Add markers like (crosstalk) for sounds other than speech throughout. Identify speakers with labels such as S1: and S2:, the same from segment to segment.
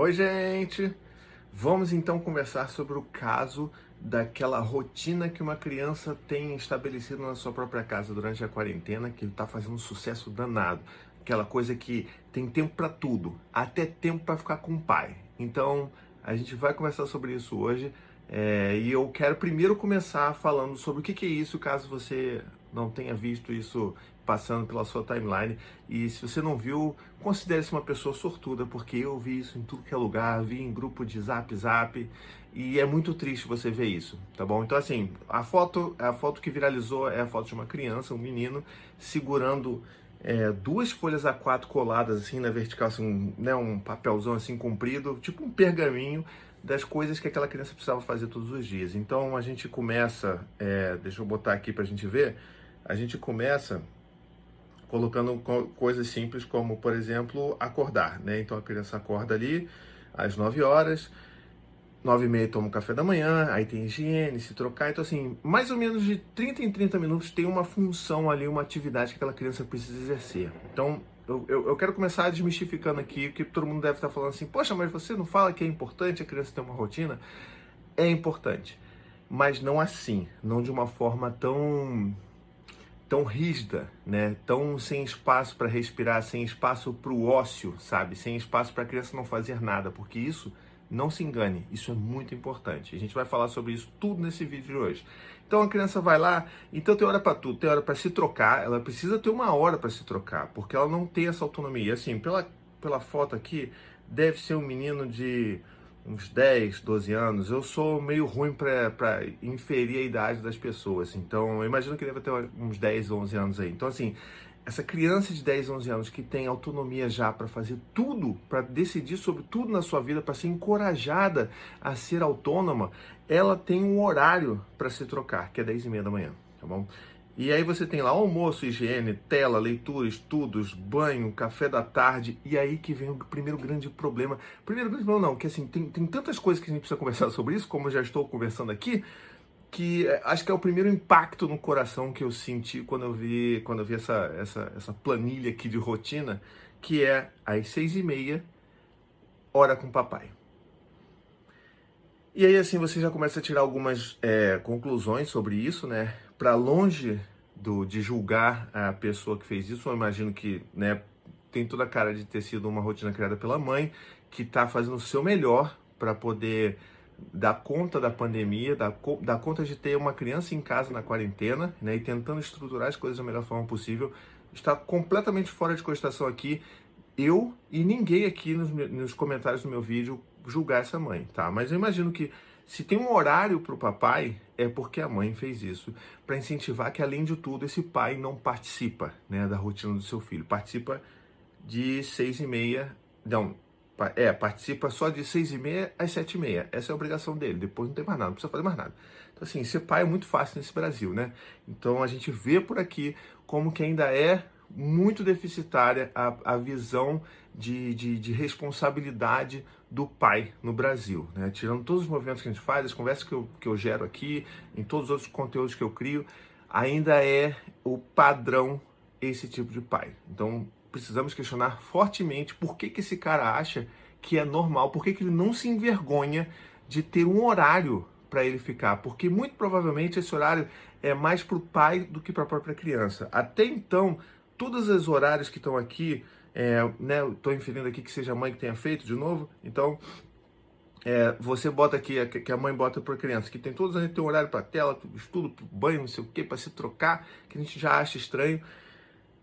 S1: Oi, gente! Vamos então conversar sobre o caso daquela rotina que uma criança tem estabelecido na sua própria casa durante a quarentena, que está fazendo um sucesso danado. Aquela coisa que tem tempo para tudo, até tempo para ficar com o pai. Então, a gente vai conversar sobre isso hoje. É, e eu quero primeiro começar falando sobre o que, que é isso, caso você não tenha visto isso passando pela sua timeline. E se você não viu, considere-se uma pessoa sortuda, porque eu vi isso em tudo que é lugar, vi em grupo de zap zap, e é muito triste você ver isso, tá bom? Então assim, a foto, a foto que viralizou é a foto de uma criança, um menino, segurando é, duas folhas A4 coladas assim na vertical, assim, né, um papelzão assim comprido, tipo um pergaminho das coisas que aquela criança precisava fazer todos os dias. Então a gente começa, é, deixa eu botar aqui para a gente ver, a gente começa colocando coisas simples como, por exemplo, acordar, né? Então a criança acorda ali às 9 horas, 9 e meia toma o café da manhã, aí tem higiene, se trocar. Então, assim, mais ou menos de 30 em 30 minutos tem uma função ali, uma atividade que aquela criança precisa exercer. Então, eu, eu, eu quero começar desmistificando aqui, que todo mundo deve estar falando assim, poxa, mas você não fala que é importante a criança ter uma rotina? É importante, mas não assim, não de uma forma tão tão rígida, né? Tão sem espaço para respirar, sem espaço para o ócio, sabe? Sem espaço para a criança não fazer nada, porque isso não se engane, isso é muito importante. A gente vai falar sobre isso tudo nesse vídeo de hoje. Então a criança vai lá, então tem hora para tudo, tem hora para se trocar, ela precisa ter uma hora para se trocar, porque ela não tem essa autonomia. Assim, pela, pela foto aqui, deve ser um menino de uns 10, 12 anos, eu sou meio ruim para inferir a idade das pessoas. Então, eu imagino que deve ter uns 10, 11 anos aí. Então, assim, essa criança de 10, 11 anos que tem autonomia já para fazer tudo, para decidir sobre tudo na sua vida, para ser encorajada a ser autônoma, ela tem um horário para se trocar, que é 10 e meia da manhã, tá bom? E aí você tem lá almoço, higiene, tela, leitura, estudos, banho, café da tarde. E aí que vem o primeiro grande problema. Primeiro grande problema não, que assim, tem, tem tantas coisas que a gente precisa (laughs) conversar sobre isso, como eu já estou conversando aqui, que é, acho que é o primeiro impacto no coração que eu senti quando eu vi, quando eu vi essa, essa, essa planilha aqui de rotina, que é às seis e meia, hora com papai. E aí assim você já começa a tirar algumas é, conclusões sobre isso, né? Para longe do, de julgar a pessoa que fez isso, eu imagino que né, tem toda a cara de ter sido uma rotina criada pela mãe, que está fazendo o seu melhor para poder dar conta da pandemia, dar, dar conta de ter uma criança em casa na quarentena, né, e tentando estruturar as coisas da melhor forma possível. Está completamente fora de cogitação aqui, eu e ninguém aqui nos, nos comentários do meu vídeo julgar essa mãe, tá? Mas eu imagino que se tem um horário para o papai, é porque a mãe fez isso para incentivar que, além de tudo, esse pai não participa né, da rotina do seu filho. Participa de seis e meia, não, é, participa só de seis e meia às sete e meia. Essa é a obrigação dele. Depois não tem mais nada, não precisa fazer mais nada. Então, assim, ser pai é muito fácil nesse Brasil, né? Então, a gente vê por aqui como que ainda é muito deficitária a, a visão de, de, de, responsabilidade do pai no Brasil. Né? Tirando todos os movimentos que a gente faz, as conversas que eu, que eu gero aqui, em todos os outros conteúdos que eu crio, ainda é o padrão esse tipo de pai. Então precisamos questionar fortemente por que, que esse cara acha que é normal, por que, que ele não se envergonha de ter um horário para ele ficar, porque muito provavelmente esse horário é mais para o pai do que para a própria criança. Até então, todos os horários que estão aqui, é, né, estou inferindo aqui que seja a mãe que tenha feito de novo, então é, você bota aqui, que a mãe bota para criança, que tem todos a gente tem um horário para tela, estudo, banho, não sei o que, para se trocar, que a gente já acha estranho,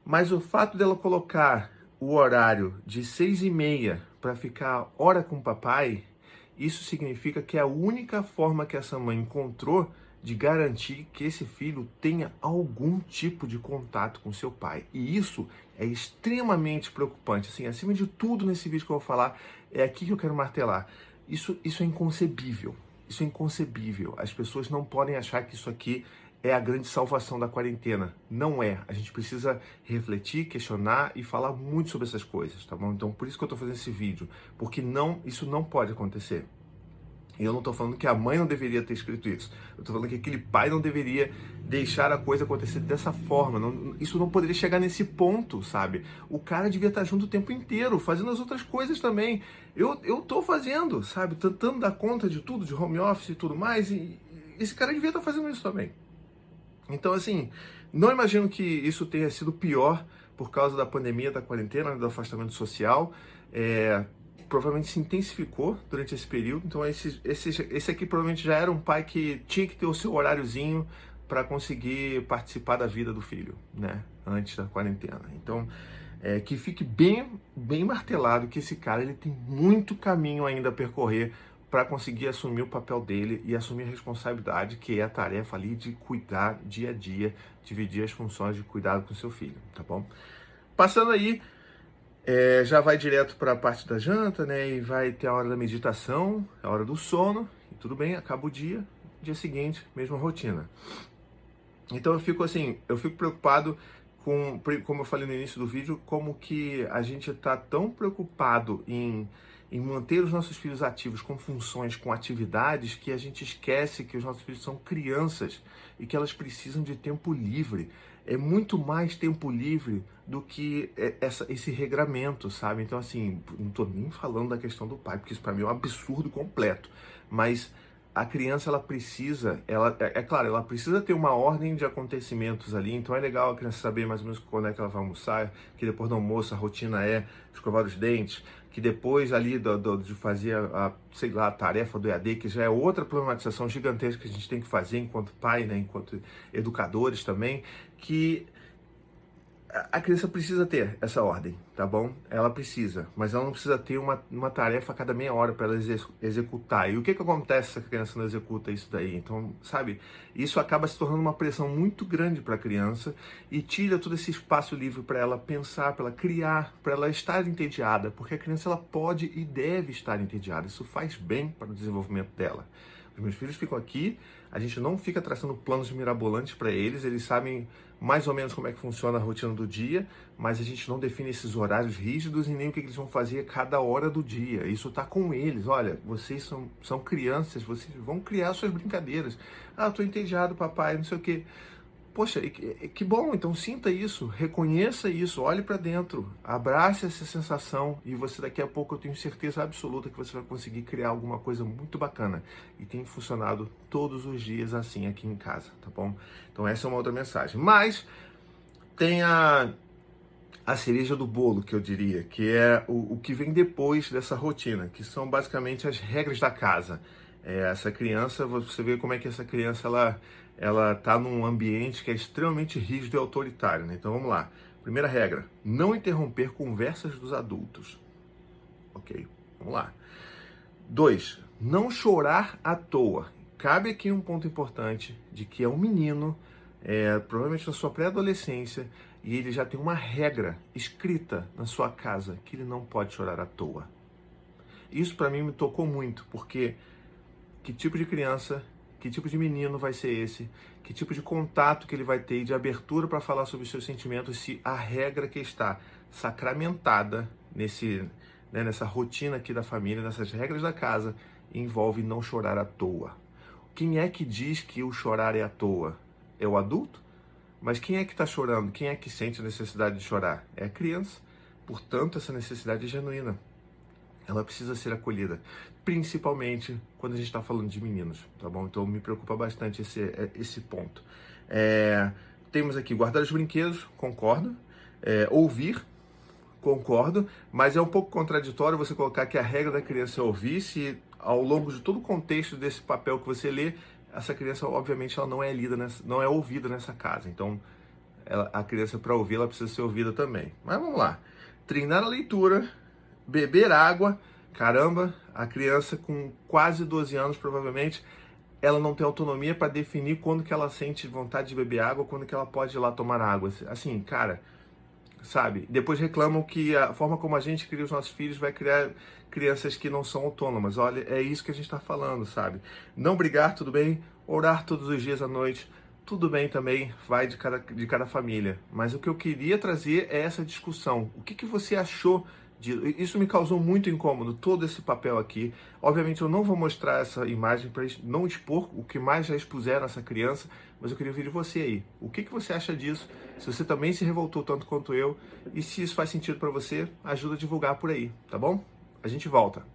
S1: mas o fato dela colocar o horário de seis e meia para ficar hora com o papai, isso significa que é a única forma que essa mãe encontrou de garantir que esse filho tenha algum tipo de contato com seu pai. E isso é extremamente preocupante. Assim, acima de tudo nesse vídeo que eu vou falar, é aqui que eu quero martelar. Isso, isso é inconcebível. Isso é inconcebível. As pessoas não podem achar que isso aqui é a grande salvação da quarentena. Não é. A gente precisa refletir, questionar e falar muito sobre essas coisas, tá bom? Então, por isso que eu estou fazendo esse vídeo, porque não, isso não pode acontecer. E eu não estou falando que a mãe não deveria ter escrito isso. Eu estou falando que aquele pai não deveria deixar a coisa acontecer dessa forma. Não, isso não poderia chegar nesse ponto, sabe? O cara devia estar junto o tempo inteiro, fazendo as outras coisas também. Eu, eu fazendo, sabe? Tentando dar conta de tudo, de home office e tudo mais. E esse cara devia estar fazendo isso também. Então, assim, não imagino que isso tenha sido pior por causa da pandemia, da quarentena, do afastamento social. É, provavelmente se intensificou durante esse período. Então, esse, esse, esse aqui provavelmente já era um pai que tinha que ter o seu horáriozinho para conseguir participar da vida do filho, né? Antes da quarentena. Então, é, que fique bem, bem martelado que esse cara ele tem muito caminho ainda a percorrer para conseguir assumir o papel dele e assumir a responsabilidade que é a tarefa ali de cuidar dia a dia, dividir as funções de cuidado com seu filho, tá bom? Passando aí, é, já vai direto para a parte da janta, né? E vai ter a hora da meditação, a hora do sono, e tudo bem, acaba o dia, dia seguinte, mesma rotina. Então eu fico assim, eu fico preocupado com, como eu falei no início do vídeo, como que a gente está tão preocupado em em manter os nossos filhos ativos com funções, com atividades, que a gente esquece que os nossos filhos são crianças e que elas precisam de tempo livre. É muito mais tempo livre do que é, essa, esse regramento, sabe? Então, assim, não estou nem falando da questão do pai, porque isso para mim é um absurdo completo. Mas a criança ela precisa, ela é, é, claro, ela precisa ter uma ordem de acontecimentos ali, então é legal a criança saber mais ou menos quando é que ela vai almoçar, que depois do almoço a rotina é escovar os dentes, que depois ali do, do, de fazer a, sei lá, a tarefa do EAD, que já é outra problematização gigantesca que a gente tem que fazer enquanto pai, né, enquanto educadores também, que a criança precisa ter essa ordem, tá bom? Ela precisa, mas ela não precisa ter uma, uma tarefa a cada meia hora para ela executar. E o que, que acontece se a criança não executa isso daí? Então, sabe, isso acaba se tornando uma pressão muito grande para a criança e tira todo esse espaço livre para ela pensar, para ela criar, para ela estar entediada, porque a criança ela pode e deve estar entediada. Isso faz bem para o desenvolvimento dela. Os meus filhos ficam aqui, a gente não fica traçando planos mirabolantes para eles, eles sabem mais ou menos como é que funciona a rotina do dia, mas a gente não define esses horários rígidos e nem o que eles vão fazer cada hora do dia. Isso está com eles. Olha, vocês são, são crianças, vocês vão criar suas brincadeiras. Ah, estou entediado, papai, não sei o quê. Poxa, que bom, então sinta isso, reconheça isso, olhe para dentro, abrace essa sensação e você daqui a pouco eu tenho certeza absoluta que você vai conseguir criar alguma coisa muito bacana. E tem funcionado todos os dias assim aqui em casa, tá bom? Então essa é uma outra mensagem. Mas tem a, a cereja do bolo, que eu diria, que é o, o que vem depois dessa rotina, que são basicamente as regras da casa. É, essa criança, você vê como é que essa criança ela ela está num ambiente que é extremamente rígido e autoritário. Né? Então vamos lá. Primeira regra: não interromper conversas dos adultos. Ok, vamos lá. Dois, não chorar à toa. Cabe aqui um ponto importante de que é um menino, é, provavelmente na sua pré-adolescência, e ele já tem uma regra escrita na sua casa que ele não pode chorar à toa. Isso para mim me tocou muito, porque que tipo de criança que tipo de menino vai ser esse? Que tipo de contato que ele vai ter de abertura para falar sobre os seus sentimentos se a regra que está sacramentada nesse, né, nessa rotina aqui da família, nessas regras da casa, envolve não chorar à toa. Quem é que diz que o chorar é à toa? É o adulto? Mas quem é que está chorando? Quem é que sente a necessidade de chorar? É a criança. Portanto, essa necessidade é genuína ela precisa ser acolhida, principalmente quando a gente está falando de meninos, tá bom? Então me preocupa bastante esse, é, esse ponto. É, temos aqui guardar os brinquedos, concordo. É, ouvir, concordo, mas é um pouco contraditório você colocar que a regra da criança é ouvir se ao longo de todo o contexto desse papel que você lê, essa criança obviamente ela não é lida, nessa, não é ouvida nessa casa. Então ela, a criança para ouvir ela precisa ser ouvida também. Mas vamos lá. Treinar a leitura, beber água. Caramba, a criança com quase 12 anos, provavelmente, ela não tem autonomia para definir quando que ela sente vontade de beber água, quando que ela pode ir lá tomar água. Assim, cara, sabe? Depois reclamam que a forma como a gente cria os nossos filhos vai criar crianças que não são autônomas. Olha, é isso que a gente está falando, sabe? Não brigar, tudo bem. Orar todos os dias à noite, tudo bem também. Vai de cada, de cada família. Mas o que eu queria trazer é essa discussão. O que, que você achou Isso me causou muito incômodo, todo esse papel aqui. Obviamente eu não vou mostrar essa imagem para não expor o que mais já expuseram essa criança, mas eu queria ouvir de você aí. O que, que você acha disso? Se você também se revoltou tanto quanto eu e se isso faz sentido para você, ajuda a divulgar por aí, tá bom? A gente volta.